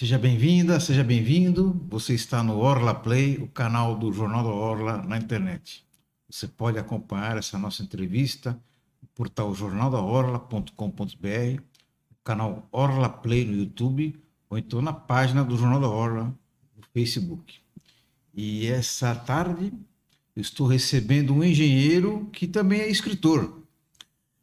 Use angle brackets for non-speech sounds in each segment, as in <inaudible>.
Seja bem-vinda, seja bem-vindo. Você está no Orla Play, o canal do Jornal da Orla na internet. Você pode acompanhar essa nossa entrevista no portal jornaldaorla.com.br, no canal Orla Play no YouTube ou então na página do Jornal da Orla no Facebook. E essa tarde eu estou recebendo um engenheiro que também é escritor,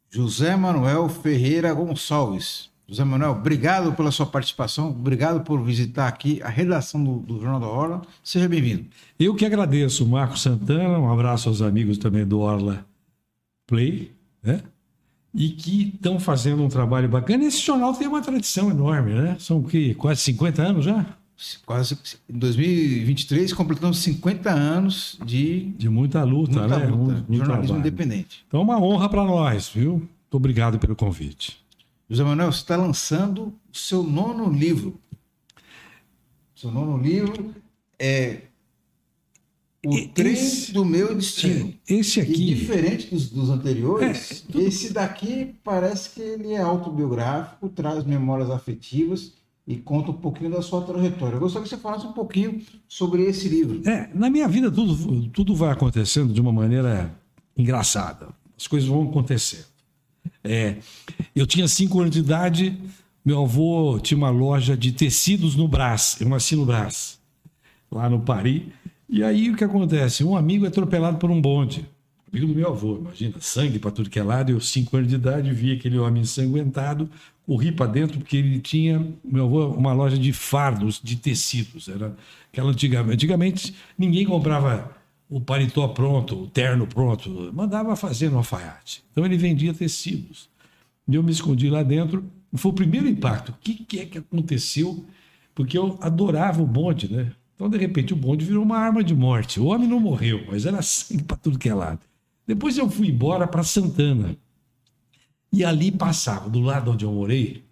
José Manuel Ferreira Gonçalves. José Manuel, obrigado pela sua participação, obrigado por visitar aqui a redação do, do Jornal da Orla. Seja bem-vindo. Eu que agradeço, Marco Santana, um abraço aos amigos também do Orla Play, né? E que estão fazendo um trabalho bacana. Esse jornal tem uma tradição enorme, né? São o quê? Quase 50 anos já? Quase em 2023 completamos 50 anos de de muita luta, muita né? luta, jornalismo trabalho. independente. Então, é uma honra para nós, viu? Muito obrigado pelo convite. José Manuel, está lançando o seu nono livro. Seu nono livro é O E- Trem esse- do Meu Destino. Esse E aqui, diferente dos, dos anteriores, É, tudo- esse daqui parece que ele é autobiográfico, traz memórias afetivas e conta um pouquinho da sua trajetória. Eu gostaria que você falasse um pouquinho sobre esse livro. é, na minha vida tudo, tudo vai acontecendo de uma maneira engraçada. As coisas vão acontecendo. É, eu tinha cinco anos de idade, meu avô tinha uma loja de tecidos no Brás. Eu nasci no Brás, lá no Paris. E aí o que acontece? Um amigo é atropelado por um bonde. Amigo do meu avô, imagina, sangue para tudo que é lado. Eu, cinco anos de idade, vi aquele homem ensanguentado, corri para dentro porque ele tinha, meu avô, uma loja de fardos, de tecidos. Era aquela antigamente. Antigamente ninguém comprava o paletó pronto, o terno pronto, mandava fazer no alfaiate. Então ele vendia tecidos. E eu me escondi lá dentro. Foi o primeiro impacto. O que, que é que aconteceu? Porque eu adorava o bonde, né? Então, de repente, o bonde virou uma arma de morte. O homem não morreu, mas era <laughs> sangue para tudo que é lado. Depois eu fui embora para Santana. E ali passava, do lado onde eu morei,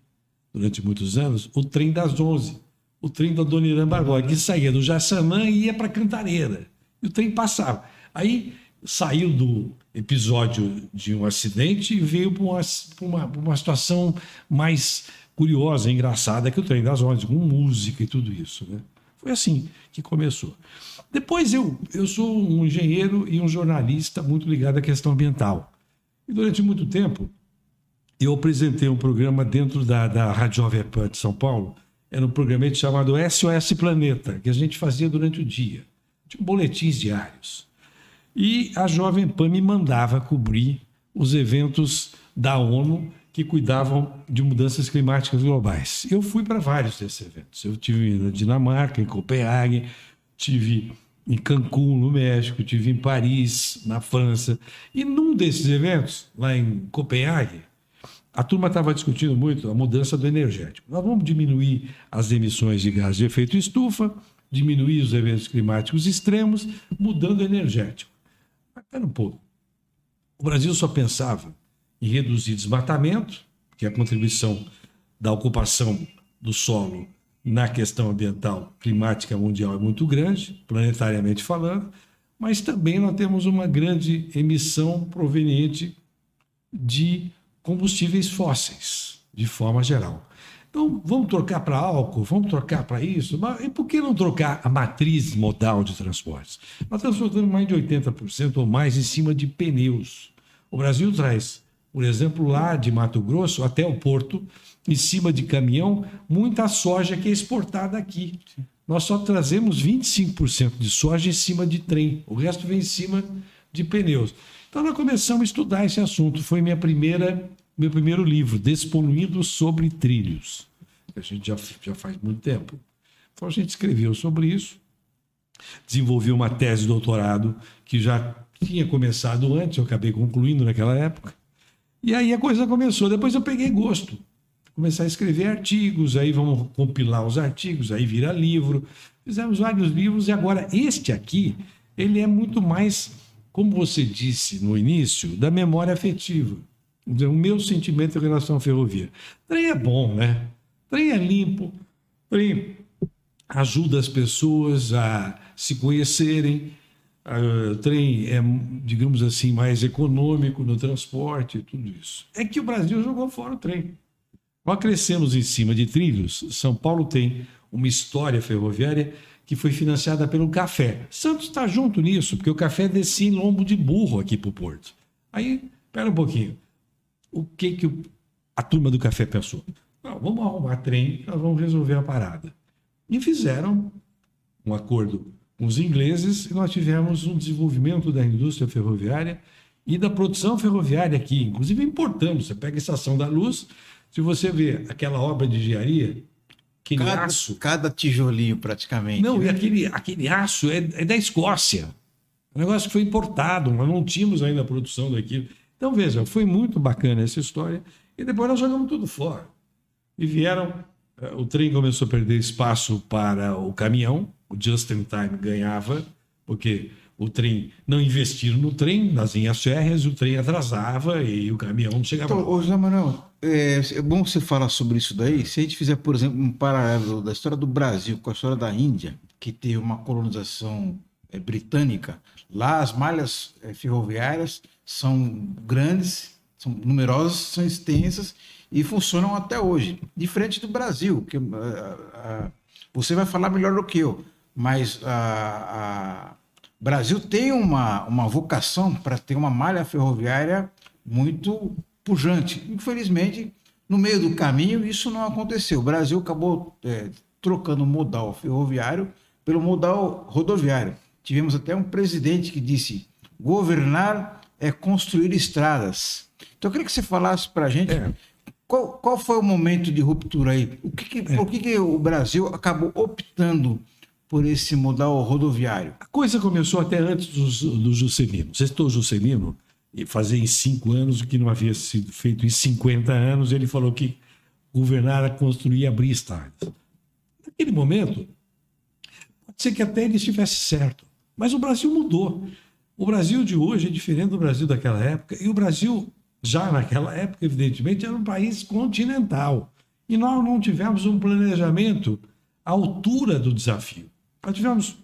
durante muitos anos, o trem das 11. O trem da Dona Irã Barbosa, que saía do Jaçanã e ia para Cantareira. E o trem passava. Aí saiu do episódio de um acidente e veio para uma, uma, uma situação mais curiosa, engraçada, que o trem das 11, com música e tudo isso. Né? Foi assim que começou. Depois eu, eu sou um engenheiro e um jornalista muito ligado à questão ambiental. E durante muito tempo eu apresentei um programa dentro da, da Rádio Jovem Pan de São Paulo. Era um programa chamado SOS Planeta, que a gente fazia durante o dia. Tinha boletins diários. E a Jovem Pan me mandava cobrir os eventos da ONU que cuidavam de mudanças climáticas globais. Eu fui para vários desses eventos. Eu tive na Dinamarca, em Copenhague, tive em Cancún, no México, tive em Paris, na França. E num desses eventos, lá em Copenhague, a turma estava discutindo muito a mudança do energético. Nós vamos diminuir as emissões de gás de efeito estufa, diminuir os eventos climáticos extremos, mudando o energético. Mas espera um pouco. O Brasil só pensava em reduzir desmatamento, que é a contribuição da ocupação do solo na questão ambiental climática mundial é muito grande, planetariamente falando, mas também nós temos uma grande emissão proveniente de combustíveis fósseis, de forma geral. Então, vamos trocar para álcool, vamos trocar para isso, mas e por que não trocar a matriz modal de transportes? Nós estamos transportando mais de 80% ou mais em cima de pneus. O Brasil traz, por exemplo, lá de Mato Grosso até o porto, em cima de caminhão, muita soja que é exportada aqui. Nós só trazemos 25% de soja em cima de trem, o resto vem em cima de pneus. Então nós começamos a estudar esse assunto. Foi minha primeira, meu primeiro livro, Despoluindo sobre Trilhos. A gente já, já faz muito tempo. Então a gente escreveu sobre isso, desenvolveu uma tese de doutorado que já tinha começado antes, eu acabei concluindo naquela época. E aí a coisa começou. Depois eu peguei gosto. Começar a escrever artigos, aí vamos compilar os artigos, aí vira livro. Fizemos vários livros e agora este aqui, ele é muito mais, como você disse no início, da memória afetiva. O meu sentimento em relação à ferrovia. Trem é bom, né? Trem é limpo, trem ajuda as pessoas a se conhecerem. Ah, trem é, digamos assim, mais econômico no transporte, tudo isso. É que o Brasil jogou fora o trem. Nós crescemos em cima de trilhos. São Paulo tem uma história ferroviária que foi financiada pelo café. Santos está junto nisso, porque o café descia em lombo de burro aqui para o porto. Aí, espera um pouquinho. O que, que a turma do café pensou? Não, vamos arrumar trem, nós vamos resolver a parada. E fizeram um acordo com os ingleses e nós tivemos um desenvolvimento da indústria ferroviária e da produção ferroviária aqui. Inclusive importamos. Você pega a Estação da Luz, se você vê aquela obra de engenharia, aquele cada, aço. Cada tijolinho, praticamente. Não, né? e aquele, aquele aço é, é, da Escócia. Um negócio que foi importado, nós não tínhamos ainda a produção daquilo. Então, veja, foi muito bacana essa história. E depois nós jogamos tudo fora. E vieram, eh, o trem começou a perder espaço para o caminhão, o Just in Time ganhava, porque o trem não investiram no trem, nas linhas férreas, o trem atrasava e o caminhão não chegava. Então, ô José Manuel, é, é, bom você falar sobre isso daí. Se a gente fizer, por exemplo, um paralelo da história do Brasil com a história da Índia, que teve uma colonização é, britânica, lá as malhas é, ferroviárias são grandes, são numerosas, são extensas e funcionam até hoje. Diferente do Brasil, que você vai falar melhor do que eu, mas o Brasil tem uma, uma vocação para ter uma malha ferroviária muito pujante. Infelizmente, no meio do caminho, isso não aconteceu. O Brasil acabou é, trocando o modal ferroviário pelo modal rodoviário. Tivemos até um presidente que disse: governar é construir estradas. Então, eu queria que você falasse para a gente é. qual, qual foi o momento de ruptura aí? O que, que é. Por que, que o Brasil acabou optando por esse modal rodoviário? A coisa começou até antes do, do Juscelino. Você citou o Juscelino, e fazer em cinco anos o que não havia sido feito em 50 anos, ele falou que governar era construir e abrir estradas. Naquele momento, pode ser que até ele estivesse certo, mas o Brasil mudou. O Brasil de hoje é diferente do Brasil daquela época, e o Brasil, já naquela época, evidentemente, era um país continental. E nós não tivemos um planejamento à altura do desafio. Nós tivemos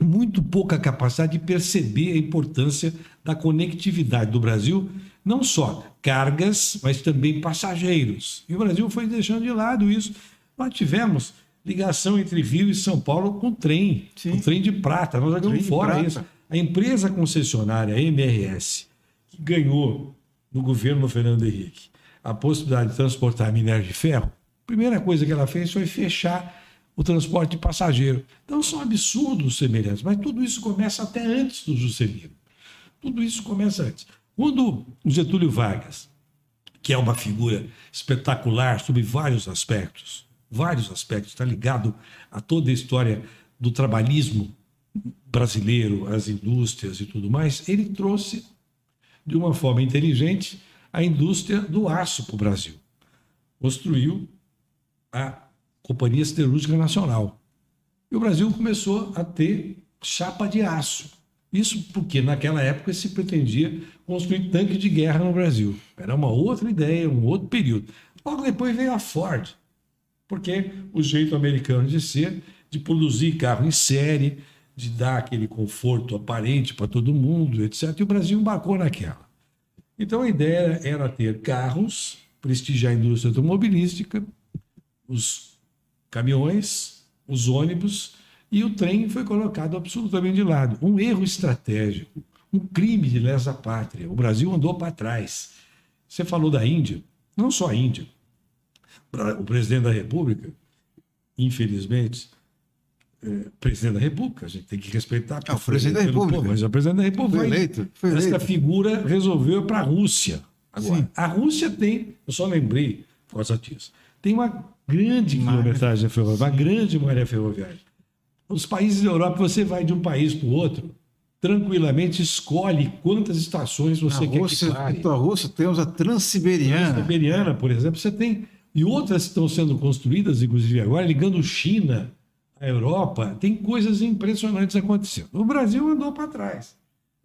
muito pouca capacidade de perceber a importância da conectividade do Brasil, não só cargas, mas também passageiros. E o Brasil foi deixando de lado isso. Nós tivemos ligação entre Rio e São Paulo com trem, Sim. com trem de prata. Nós jogamos fora isso. A empresa concessionária MRS, que ganhou no governo Fernando Henrique a possibilidade de transportar minério de ferro, a primeira coisa que ela fez foi fechar o transporte de passageiro. Então são absurdos semelhantes, mas tudo isso começa até antes do Juscelino. Tudo isso começa antes. Quando o Getúlio Vargas, que é uma figura espetacular sob vários aspectos, vários aspectos, está ligado a toda a história do trabalhismo brasileiro, as indústrias e tudo mais, ele trouxe de uma forma inteligente a indústria do aço para o Brasil. Construiu a Companhia Siderúrgica Nacional. E o Brasil começou a ter chapa de aço. Isso porque naquela época se pretendia construir tanque de guerra no Brasil. Era uma outra ideia, um outro período. Logo depois veio a Ford, porque o jeito americano de ser, de produzir carro em série, de dar aquele conforto aparente para todo mundo, etc. E o Brasil embarcou naquela. Então a ideia era ter carros, prestigiar a indústria automobilística, os caminhões, os ônibus e o trem foi colocado absolutamente de lado. Um erro estratégico, um crime de lesa pátria. O Brasil andou para trás. Você falou da Índia, não só a Índia. O presidente da República, infelizmente, é, presidente da República, a gente tem que respeitar. É o presidente da República. Povo, mas o presidente da República foi eleito. Foi eleito. Esta figura resolveu para a Rússia. Agora, Sim. a Rússia tem, eu só lembrei por causa disso, tem uma grande quilometragem ferroviária, uma grande malha ferroviária. Os países da Europa, você vai de um país para o outro, tranquilamente escolhe quantas estações você Na quer Rússia, que pare. Na Rússia temos a Transiberiana. Transiberiana, por exemplo, você tem... E outras estão sendo construídas, inclusive agora, ligando China à Europa. Tem coisas impressionantes acontecendo. O Brasil andou para trás.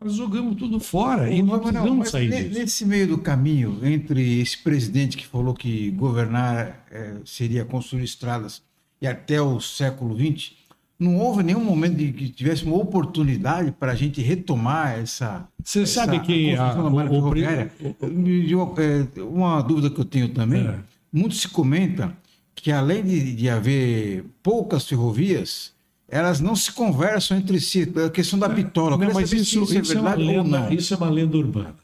Nós jogamos tudo fora e não precisamos sair disso. Nesse meio do caminho, entre esse presidente que falou que governar é, seria construir estradas e até o século XX, não houve nenhum momento de que tivesse uma oportunidade para a gente retomar essa. Você essa, sabe que a, a, o, o, uma, é, uma dúvida que eu tenho também, é. muito se comenta que além de, de haver poucas ferrovias, elas não se conversam entre si. A questão da bitola. Não, mas isso, isso, é é ou lenda, não? isso é uma lenda urbana.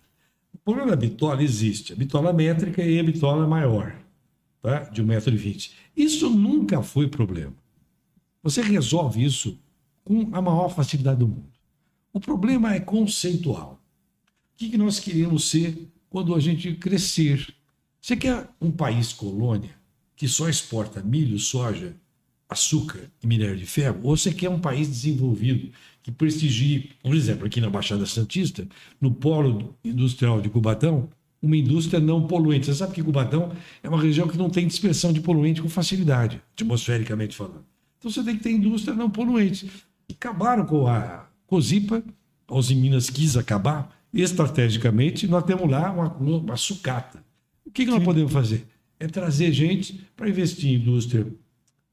O problema da bitola existe. A bitola métrica e a bitola maior, tá? de 1,20m. Isso nunca foi problema. Você resolve isso com a maior facilidade do mundo. O problema é conceitual. O que que nós queremos ser quando a gente crescer? Você quer um país colônia que só exporta milho, soja, açúcar e minério de ferro? Ou você quer um país desenvolvido que prestigie, por exemplo, aqui na Baixada Santista, no polo industrial de Cubatão, uma indústria não poluente. Você sabe que Cubatão é uma região que não tem dispersão de poluente com facilidade, atmosfericamente falando. Então você tem que ter indústria não poluente. Acabaram com a Cozipa, a Minas quis acabar, estrategicamente, nós temos lá uma, uma sucata. O que, que nós podemos fazer? É trazer gente para investir em indústria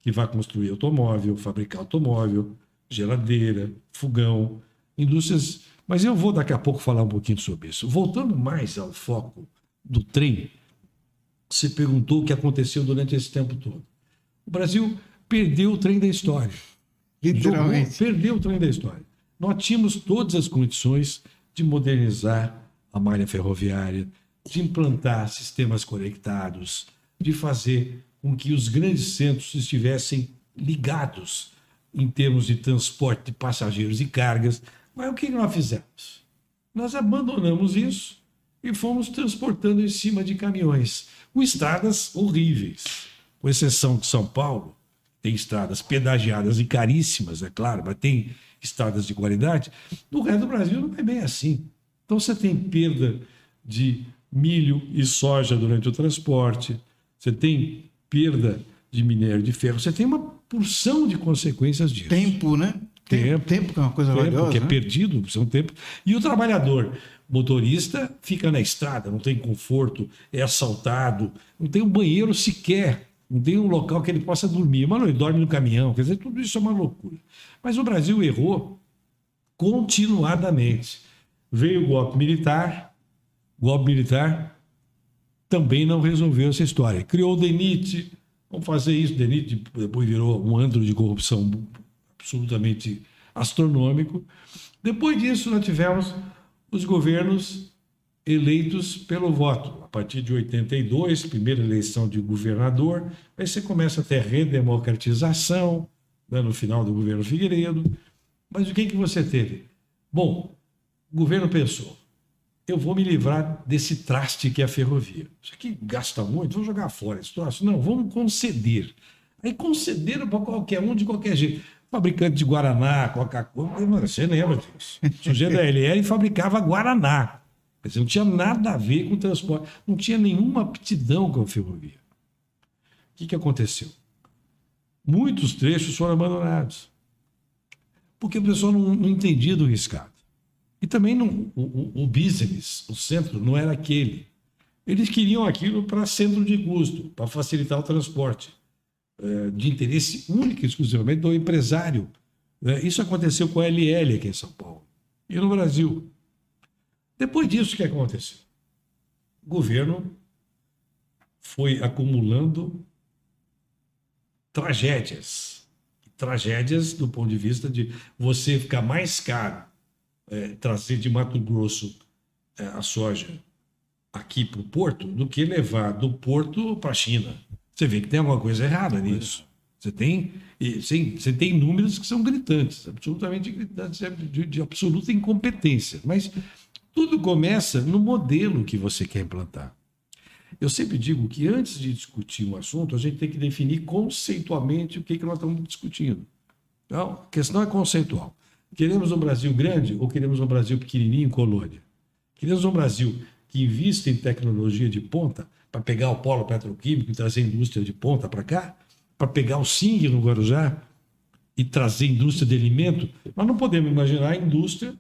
que vai construir automóvel, fabricar automóvel, geladeira, fogão, indústrias. Mas eu vou daqui a pouco falar um pouquinho sobre isso. Voltando mais ao foco do trem, você perguntou o que aconteceu durante esse tempo todo. O Brasil perdeu o trem da história. Literalmente. Jogou, perdeu o trem da história. Nós tínhamos todas as condições de modernizar a malha ferroviária, de implantar sistemas conectados, de fazer com que os grandes centros estivessem ligados em termos de transporte de passageiros e cargas. Mas o que nós fizemos? Nós abandonamos isso e fomos transportando em cima de caminhões, com estradas horríveis, com exceção de São Paulo, tem estradas pedagiadas e caríssimas, é claro, mas tem estradas de qualidade. No resto do Brasil não é bem assim. Então você tem perda de milho e soja durante o transporte, você tem perda de minério de ferro, você tem uma porção de consequências disso. Tempo, né? Tempo. Tempo que é uma coisa tempo valiosa. que é né? perdido, são tempo. E o trabalhador motorista fica na estrada, não tem conforto, é assaltado, não tem um banheiro sequer, não tem um local que ele possa dormir. Mas não, ele dorme no caminhão, quer dizer, tudo isso é uma loucura. Mas o Brasil errou continuadamente. Veio o golpe militar, golpe militar também não resolveu essa história. Criou o DENIT, vamos fazer isso. DENIT depois virou um antro de corrupção absolutamente astronômico. Depois disso, nós tivemos os governos eleitos pelo voto. A partir de 82, primeira eleição de governador, aí você começa a ter redemocratização né, no final do governo Figueiredo. Mas o que, que você teve? Bom, o governo pensou, eu vou me livrar desse traste que é a ferrovia. Isso aqui gasta muito, vou jogar fora esse troço. Não, vamos conceder. Aí concederam para qualquer um de qualquer jeito. Fabricante de Guaraná, Coca-Cola, você lembra disso. O sujeito da LL fabricava Guaraná. Quer dizer, não tinha nada a ver com o transporte, não tinha nenhuma aptidão com a ferrovia. O que, que aconteceu? Muitos trechos foram abandonados. Porque o pessoal não, não entendia do riscado. E também não, o, o, business, o centro, não era aquele. Eles queriam aquilo para centro de custo, para facilitar o transporte, é, de interesse único e exclusivamente do empresário. É, isso aconteceu com a LL aqui em São Paulo e no Brasil. Depois disso, o que aconteceu? O governo foi acumulando tragédias. Tragédias do ponto de vista de você ficar mais caro é, trazer de Mato Grosso é, a soja aqui para o porto do que levar do porto para a China. Você vê que tem alguma coisa errada nisso. Você tem, sim, você tem números que são gritantes, absolutamente gritantes, de, de absoluta incompetência. Mas tudo começa no modelo que você quer implantar. Eu sempre digo que antes de discutir um assunto, a gente tem que definir conceitualmente o que, que nós estamos discutindo. Então, a questão é conceitual. Queremos um Brasil grande ou queremos um Brasil pequenininho, colônia? Queremos um Brasil que invista em tecnologia de ponta para pegar o polo petroquímico e trazer indústria de ponta para cá? Para pegar o SING no Guarujá e trazer indústria de alimento? Nós não podemos imaginar a indústria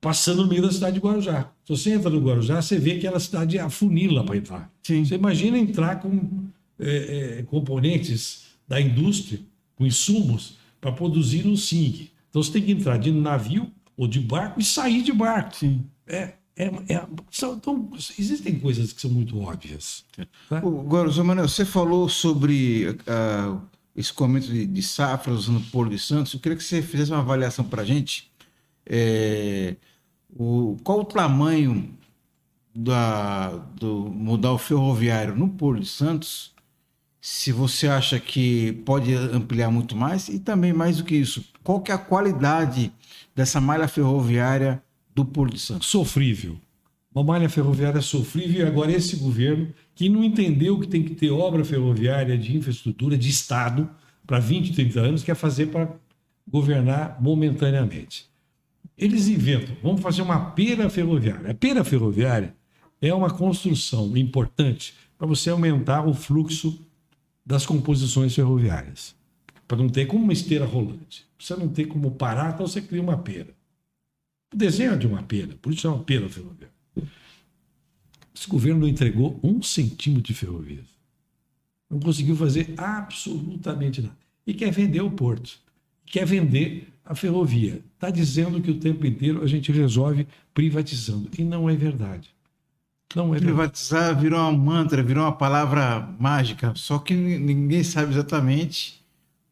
passando no meio da cidade de Guarujá. Se você entra no Guarujá, você vê que aquela cidade afunila para entrar. Sim. Você imagina entrar com é, é, componentes da indústria, com insumos, para produzir um SING. Então você tem que entrar de navio ou de barco e sair de barco. Sim. É, é, é, são, então, existem coisas que são muito óbvias. Tá? Agora, Zé Manuel, você falou sobre uh, esse comento de, de safras no Polo de Santos. Eu queria que você fizesse uma avaliação para a gente. É, o, qual o tamanho da, do modal ferroviário no Polo de Santos? Se você acha que pode ampliar muito mais e também mais do que isso, qual que é a qualidade dessa malha ferroviária do Porto de Santos? Sofrível. Uma malha ferroviária sofrível e agora esse governo que não entendeu que tem que ter obra ferroviária de infraestrutura de Estado para 20, 30 anos, quer fazer para governar momentaneamente. Eles inventam, vamos fazer uma pera ferroviária. A pera ferroviária é uma construção importante para você aumentar o fluxo das composições ferroviárias. Para não ter como uma esteira rolante. Você não ter como parar, então você cria uma pera. O desenho é de uma pena, por isso é uma pena ferroviária. Esse governo não entregou um centímetro de ferrovias. Não conseguiu fazer absolutamente nada. E quer vender o porto. Quer vender a ferrovia. Está dizendo que o tempo inteiro a gente resolve privatizando. E não é verdade. Não é Privatizar verdade. virou uma mantra, virou uma palavra mágica. Só que ninguém sabe exatamente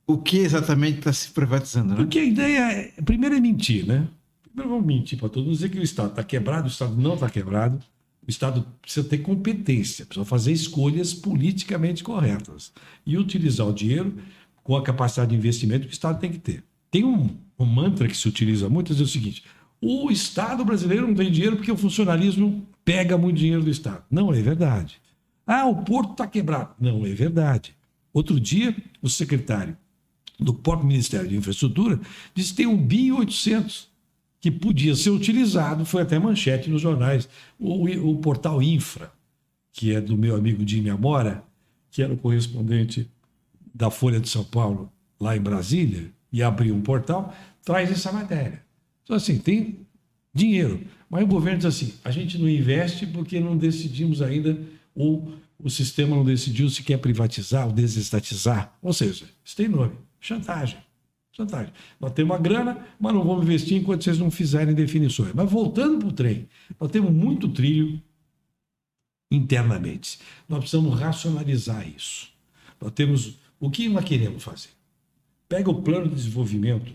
o que exatamente está se privatizando. Né? Porque a ideia, é, primeiro, é mentir, né? Não vamos mentir para todos, dizer que o Estado está quebrado, o Estado não está quebrado. O Estado precisa ter competência, precisa fazer escolhas politicamente corretas e utilizar o dinheiro com a capacidade de investimento que o Estado tem que ter. Tem um, um mantra que se utiliza muito, é o seguinte: o Estado brasileiro não tem dinheiro porque o funcionalismo pega muito dinheiro do Estado. Não é verdade. Ah, o porto está quebrado. Não é verdade. Outro dia, o secretário do próprio Ministério de Infraestrutura disse que tem um bi 800 que podia ser utilizado, foi até manchete nos jornais. O, o portal Infra, que é do meu amigo Jimmy Amora, que era o correspondente da Folha de São Paulo lá em Brasília, e abriu um portal, traz essa matéria. Então, assim, tem dinheiro. Mas o governo diz assim: a gente não investe porque não decidimos ainda, ou o sistema não decidiu se quer privatizar ou desestatizar. Ou seja, isso tem nome: chantagem. Chantagem. Nós temos uma grana, mas não vamos investir enquanto vocês não fizerem definições. Mas voltando para o trem, nós temos muito trilho internamente. Nós precisamos racionalizar isso. Nós temos. O que nós queremos fazer? Pega o plano de desenvolvimento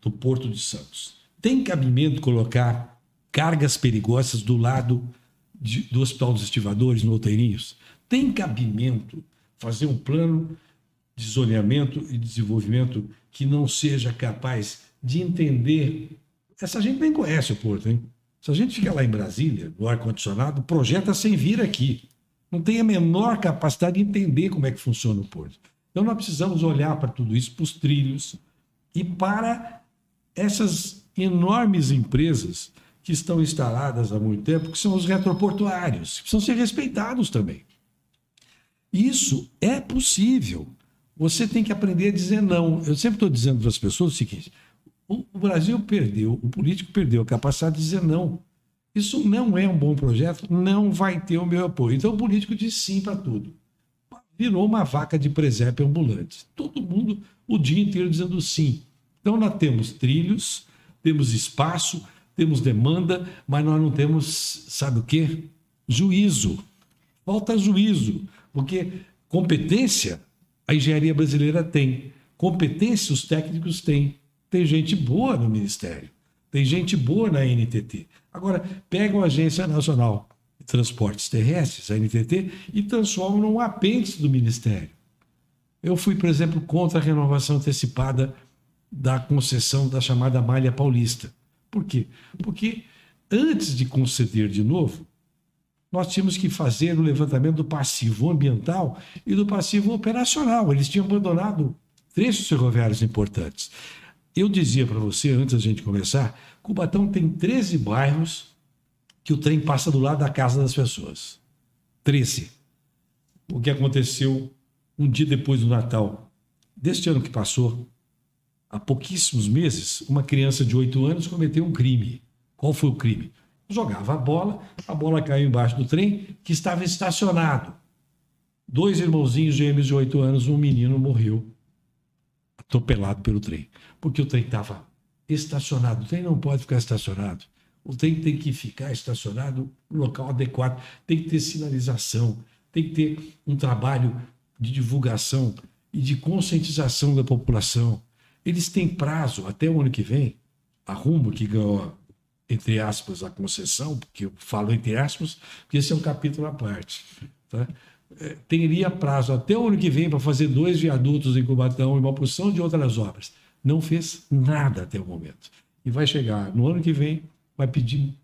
do Porto de Santos. Tem cabimento colocar cargas perigosas do lado de, do Hospital dos Estivadores, no Outeirinhos? Tem cabimento fazer um plano de zoneamento e desenvolvimento que não seja capaz de entender. Essa gente nem conhece o Porto, hein? Se a gente fica lá em Brasília, no ar-condicionado, projeta sem vir aqui. Não tem a menor capacidade de entender como é que funciona o Porto. Então nós precisamos olhar para tudo isso, para os trilhos e para essas enormes empresas que estão instaladas há muito tempo, que são os retroportuários, que precisam ser respeitados também. Isso é possível. Você tem que aprender a dizer não. Eu sempre estou dizendo para as pessoas o seguinte: o, Brasil perdeu, o político perdeu a capacidade de dizer não. Isso não é um bom projeto, não vai ter o meu apoio. Então o político diz sim para tudo. Virou uma vaca de presépio ambulante. Todo mundo o dia inteiro dizendo sim. Então nós temos trilhos, temos espaço, temos demanda, mas nós não temos, sabe o quê? Juízo. Falta juízo, porque competência a engenharia brasileira tem. Competência os técnicos têm. Tem gente boa no Ministério. Tem gente boa na NTT. Agora, pegam a Agência Nacional de Transportes Terrestres, a NTT, e transformam num apêndice do Ministério. Eu fui, por exemplo, contra a renovação antecipada da concessão da chamada Malha Paulista. Por quê? Porque antes de conceder de novo, nós tínhamos que fazer o levantamento do passivo ambiental e do passivo operacional. Eles tinham abandonado trechos ferroviários importantes. Eu dizia para você, antes da gente começar, Cubatão tem 13 bairros que o trem passa do lado da casa das pessoas. 13. O que aconteceu um dia depois do Natal deste ano que passou, há pouquíssimos meses, uma criança de 8 anos cometeu um crime. Qual foi o crime? Jogava a bola, a bola caiu embaixo do trem que estava estacionado. Dois irmãozinhos gêmeos de oito anos, um menino morreu atropelado pelo trem, porque o trem estava estacionado. O trem não pode ficar estacionado. o trem tem que ficar estacionado no local adequado, tem que ter sinalização, tem que ter um trabalho de divulgação e de conscientização da população. Eles têm prazo até o ano que vem. A Rumo, que ganhou, entre aspas, a concessão, porque eu falo entre aspas, porque esse é um capítulo à parte. Tá? É, teria prazo até o ano que vem para fazer dois viadutos em Cubatão e uma porção de outras obras. Não fez nada até o momento. E vai chegar no ano que vem, vai pedir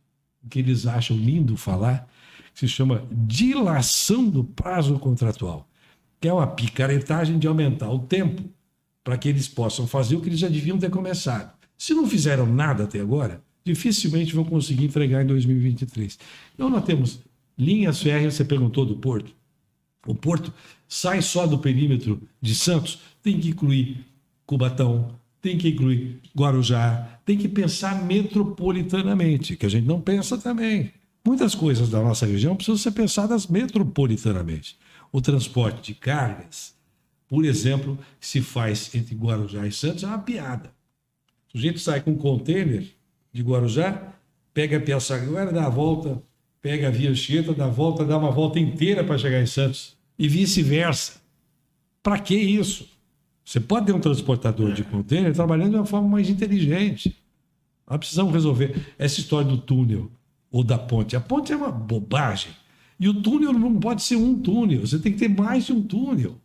o que eles acham lindo falar, que se chama dilação do prazo contratual, que é uma picaretagem de aumentar o tempo para que eles possam fazer o que eles já deviam ter começado. Se não fizeram nada até agora, dificilmente vão conseguir entregar em 2023. Então nós temos linhas férreas, você perguntou do Porto. O Porto sai só do perímetro de Santos, tem que incluir Cubatão, tem que incluir Guarujá, tem que pensar metropolitanamente, que a gente não pensa também. Muitas coisas da nossa região precisam ser pensadas metropolitanamente. O transporte de cargas, por exemplo, que se faz entre Guarujá e Santos é uma piada. O sujeito sai com um container de Guarujá, pega a Piaçaguara, dá a volta, pega a Via Anchieta, dá a volta, dá uma volta inteira para chegar em Santos. E vice-versa. Para que isso? Você pode ter um transportador de contêiner trabalhando de uma forma mais inteligente. Nós precisamos resolver essa história do túnel ou da ponte. A ponte é uma bobagem. E o túnel não pode ser um túnel, você tem que ter mais de um túnel.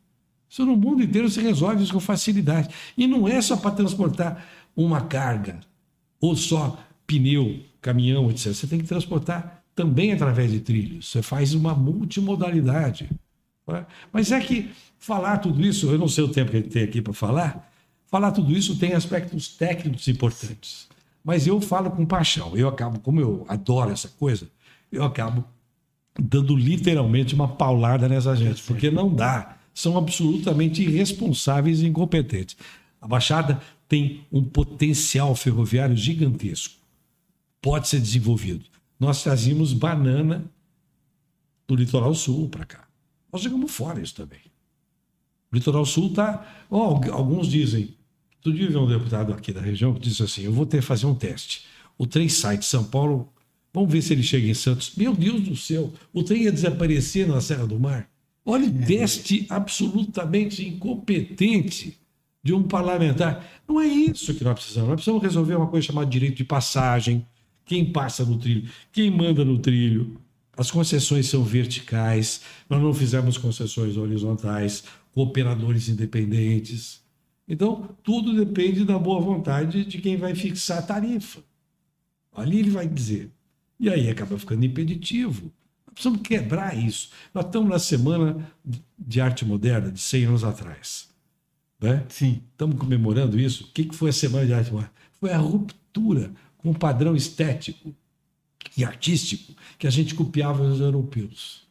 Isso no mundo inteiro se resolve isso com facilidade. E não é só para transportar uma carga, ou só pneu, caminhão, etc. Você tem que transportar também através de trilhos. Você faz uma multimodalidade. Né? Mas é que falar tudo isso, eu não sei o tempo que a gente tem aqui para falar, falar tudo isso tem aspectos técnicos importantes. Mas eu falo com paixão. Eu acabo, como eu adoro essa coisa, eu acabo dando literalmente uma paulada nessa gente, porque não dá. São absolutamente irresponsáveis e incompetentes. A Baixada tem um potencial ferroviário gigantesco. Pode ser desenvolvido. Nós trazíamos banana do litoral sul para cá. Nós jogamos fora isso também. O litoral sul está. Oh, alguns dizem. Tu dia um deputado aqui da região que disse assim: eu vou ter que fazer um teste. O trem sai de São Paulo, vamos ver se ele chega em Santos. Meu Deus do céu, o trem ia desaparecer na Serra do Mar. Olha o é. teste absolutamente incompetente de um parlamentar. Não é isso que nós precisamos. Nós precisamos resolver uma coisa chamada direito de passagem. Quem passa no trilho, quem manda no trilho, as concessões são verticais, nós não fizemos concessões horizontais, cooperadores independentes. Então, tudo depende da boa vontade de quem vai fixar a tarifa. Ali ele vai dizer. E aí acaba ficando impeditivo. Nós precisamos quebrar isso. Nós estamos na Semana de Arte Moderna, de 100 anos atrás. Né? Sim. Estamos comemorando isso. O que foi a Semana de Arte Moderna? Foi a ruptura com o padrão estético e artístico que a gente copiava dos europeus.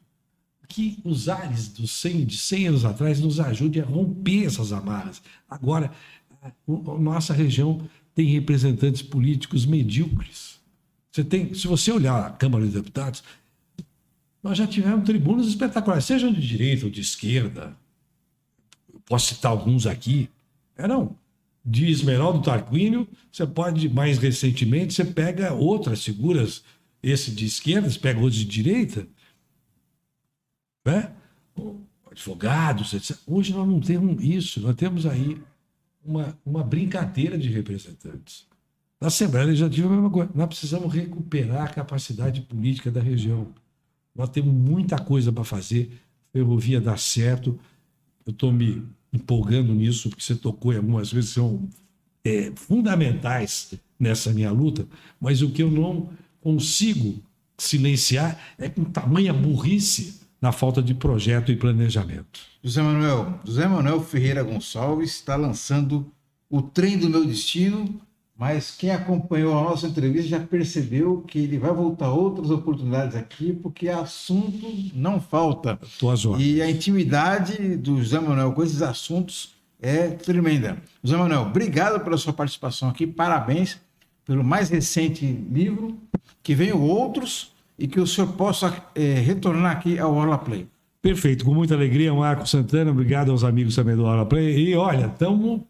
Que os ares dos 100, de 100 anos atrás nos ajudem a romper essas amarras. Agora, nossa região tem representantes políticos medíocres. Você tem, se você olhar a Câmara dos Deputados, nós já tivemos tribunas espetaculares, sejam de direita ou de esquerda. Posso citar alguns aqui. Eram de Esmeraldo Tarquínio, você pode, mais recentemente, você pega outras figuras esse de esquerda, você pega outro de direita, né? advogados, etc. Hoje nós não temos isso, nós temos aí uma, uma brincadeira de representantes. Na Assembleia Legislativa é a mesma coisa. Nós precisamos recuperar a capacidade política da região. Nós temos muita coisa para fazer. Ferrovia dá certo. Eu estou me empolgando nisso, porque você tocou em algumas vezes, são é, fundamentais nessa minha luta, mas o que eu não consigo silenciar é com tamanha burrice na falta de projeto e planejamento. José Manuel, José Manuel Ferreira Gonçalves está lançando o Trem do Meu Destino, mas quem acompanhou a nossa entrevista já percebeu que ele vai voltar outras oportunidades aqui, porque assunto não falta. E a intimidade do José Manuel com esses assuntos é tremenda. José Manuel, obrigado pela sua participação aqui, parabéns pelo mais recente livro, que venham outros e que o senhor possa é, retornar aqui ao Orla Play. Perfeito, com muita alegria, Marco Santana, obrigado aos amigos também do Orla Play. E olha, estamos.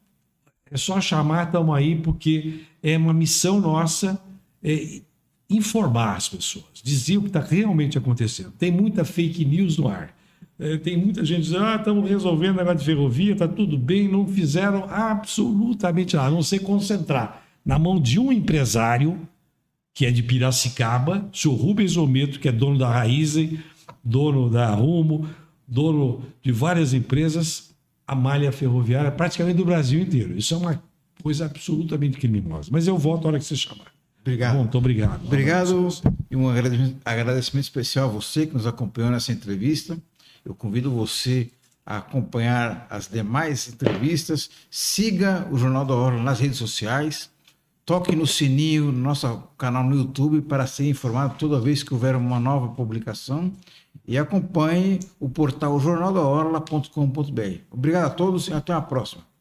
É só chamar, estamos aí, porque é uma missão nossa é, informar as pessoas, dizer o que está realmente acontecendo. Tem muita fake news no ar. É, tem muita gente dizendo, ah, estamos resolvendo negócio de ferrovia, está tudo bem, não fizeram absolutamente nada, a não ser concentrar na mão de um empresário, que é de Piracicaba, o senhor Rubens Ometo, que é dono da Raizen, dono da Rumo, dono de várias empresas, a malha ferroviária praticamente do Brasil inteiro. Isso é uma coisa absolutamente criminosa. Mas eu volto a hora que você chamar. Obrigado. Bom, muito obrigado. Obrigado e um agradecimento especial a você que nos acompanhou nessa entrevista. Eu convido você a acompanhar as demais entrevistas. Siga o Jornal da Hora nas redes sociais. Toque no sininho no nosso canal no YouTube para ser informado toda vez que houver uma nova publicação. E acompanhe o portal jornaldaorla.com.br. Obrigado a todos e até a próxima.